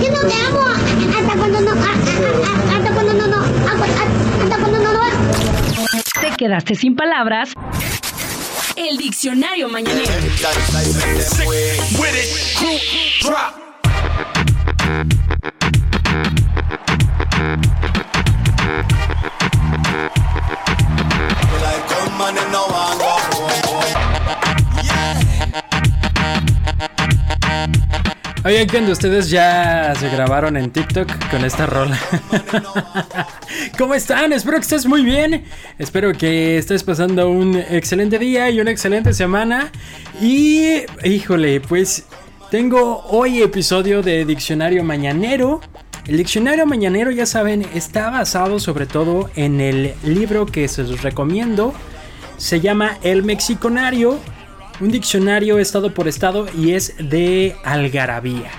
que no te amo hasta cuando no, hasta cuando no, no, hasta cuando no, no. Te quedaste sin palabras. El diccionario mañanero. Oigan, ¿quién de ustedes ya se grabaron en TikTok con esta rola? ¿Cómo están? Espero que estés muy bien. Espero que estés pasando un excelente día y una excelente semana. Y, híjole, pues tengo hoy episodio de Diccionario Mañanero. El Diccionario Mañanero, ya saben, está basado sobre todo en el libro que se los recomiendo. Se llama El Mexiconario un diccionario estado por estado y es de algarabía.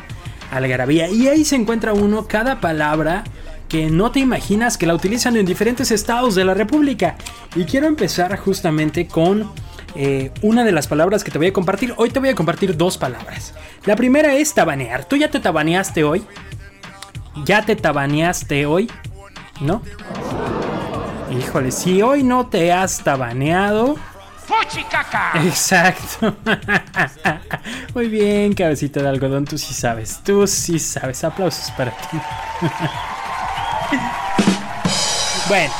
Algarabía. Y ahí se encuentra uno cada palabra que no te imaginas que la utilizan en diferentes estados de la República. Y quiero empezar justamente con eh, una de las palabras que te voy a compartir. Hoy te voy a compartir dos palabras. La primera es tabanear. ¿Tú ya te tabaneaste hoy? ¿Ya te tabaneaste hoy? ¿No? Híjole, si hoy no te has tabaneado Exacto. Muy bien, cabecita de algodón, tú sí sabes, tú sí sabes. Aplausos para ti. bueno,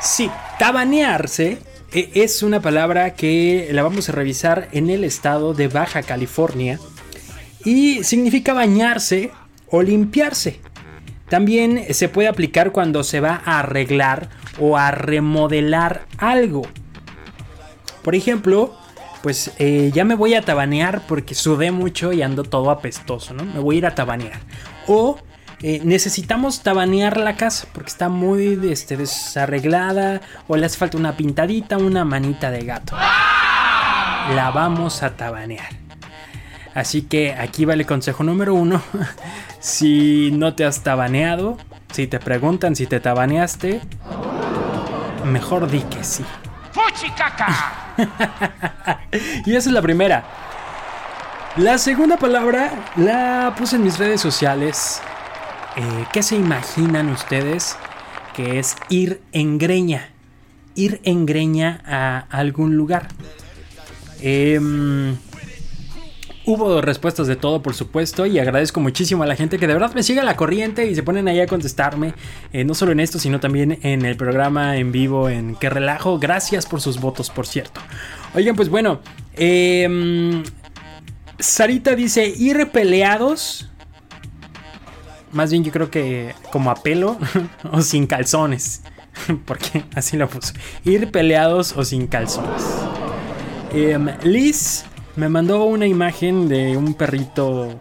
sí, tabanearse e, es una palabra que la vamos a revisar en el estado de Baja California y significa bañarse o limpiarse. También se puede aplicar cuando se va a arreglar o a remodelar algo. Por ejemplo, pues eh, ya me voy a tabanear porque sudé mucho y ando todo apestoso, ¿no? Me voy a ir a tabanear. O eh, necesitamos tabanear la casa porque está muy este, desarreglada o le hace falta una pintadita, una manita de gato. La vamos a tabanear. Así que aquí va el consejo número uno. si no te has tabaneado, si te preguntan si te tabaneaste, mejor di que sí. y esa es la primera. La segunda palabra la puse en mis redes sociales. Eh, ¿Qué se imaginan ustedes que es ir en greña? Ir en greña a algún lugar. Eh, Hubo respuestas de todo, por supuesto, y agradezco muchísimo a la gente que de verdad me sigue a la corriente y se ponen ahí a contestarme, eh, no solo en esto, sino también en el programa en vivo en Que Relajo. Gracias por sus votos, por cierto. Oigan, pues bueno, em, Sarita dice, ir peleados. Más bien yo creo que como a pelo o sin calzones. Porque así lo puso. Ir peleados o sin calzones. Em, Liz me mandó una imagen de un perrito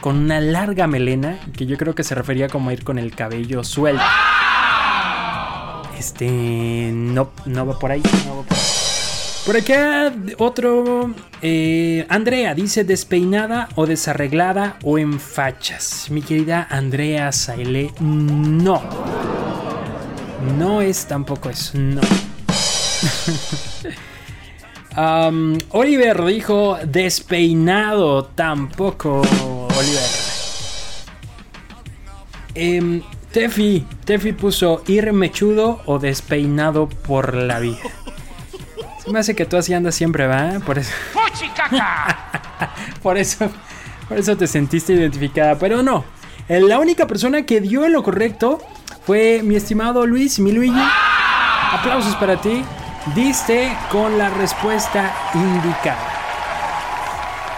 con una larga melena, que yo creo que se refería como a ir con el cabello suelto. Este, no, no va por ahí, no va por ahí. Por acá otro, eh, Andrea dice despeinada o desarreglada o en fachas. Mi querida Andrea Saile, no. No es tampoco eso, no. Oliver dijo despeinado. Tampoco, Oliver. Eh, Tefi, Tefi puso ir mechudo o despeinado por la vida. Se me hace que tú así andas siempre, ¿va? Por eso. por eso. Por eso te sentiste identificada. Pero no. La única persona que dio lo correcto fue mi estimado Luis, mi Luigi. Aplausos para ti diste con la respuesta indicada.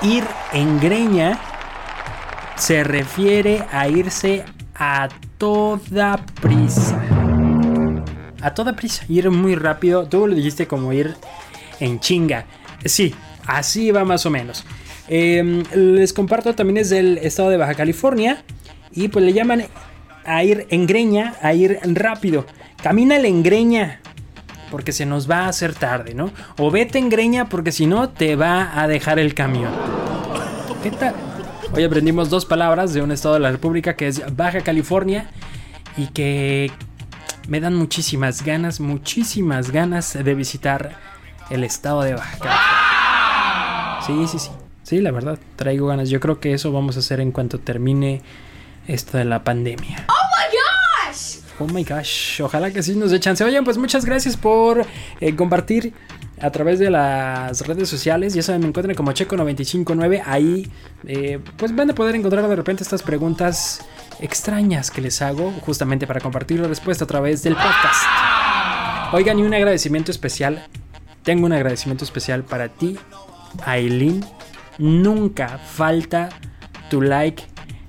Ir en greña se refiere a irse a toda prisa. A toda prisa, ir muy rápido. Tú lo dijiste como ir en chinga. Sí, así va más o menos. Em, les comparto también es del estado de Baja California. Y pues le llaman a ir en greña, a ir rápido. Camina en greña porque se nos va a hacer tarde, ¿no? O vete en greña porque si no te va a dejar el camión. ¿Qué tal? Hoy aprendimos dos palabras de un estado de la República que es Baja California y que me dan muchísimas ganas, muchísimas ganas de visitar el estado de Baja California. Sí, sí, sí. Sí, la verdad, traigo ganas. Yo creo que eso vamos a hacer en cuanto termine esto de la pandemia. ¡Oh my gosh! Ojalá que sí nos dé chance. Oigan, pues muchas gracias por eh, compartir a través de las redes sociales. Ya saben, me encuentran como Checo959. Ahí, eh, pues van a poder encontrar de repente estas preguntas extrañas que les hago, justamente para compartir la respuesta a través del podcast. Oigan, y un agradecimiento especial. Tengo un agradecimiento especial para ti, Aileen. Nunca falta tu like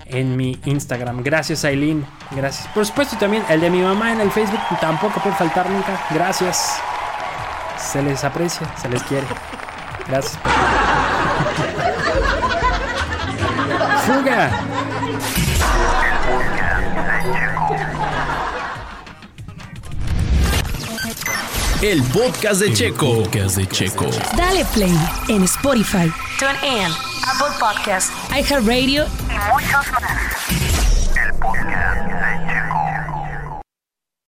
en mi Instagram. Gracias, Aileen. Gracias. Por supuesto, también el de mi mamá en el Facebook tampoco puede faltar nunca. Gracias. Se les aprecia, se les quiere. Gracias. Fuga. El podcast de Checo. podcast de Checo. Dale play en Spotify, TuneIn, Apple Podcast, iHeartRadio y muchos más. El podcast.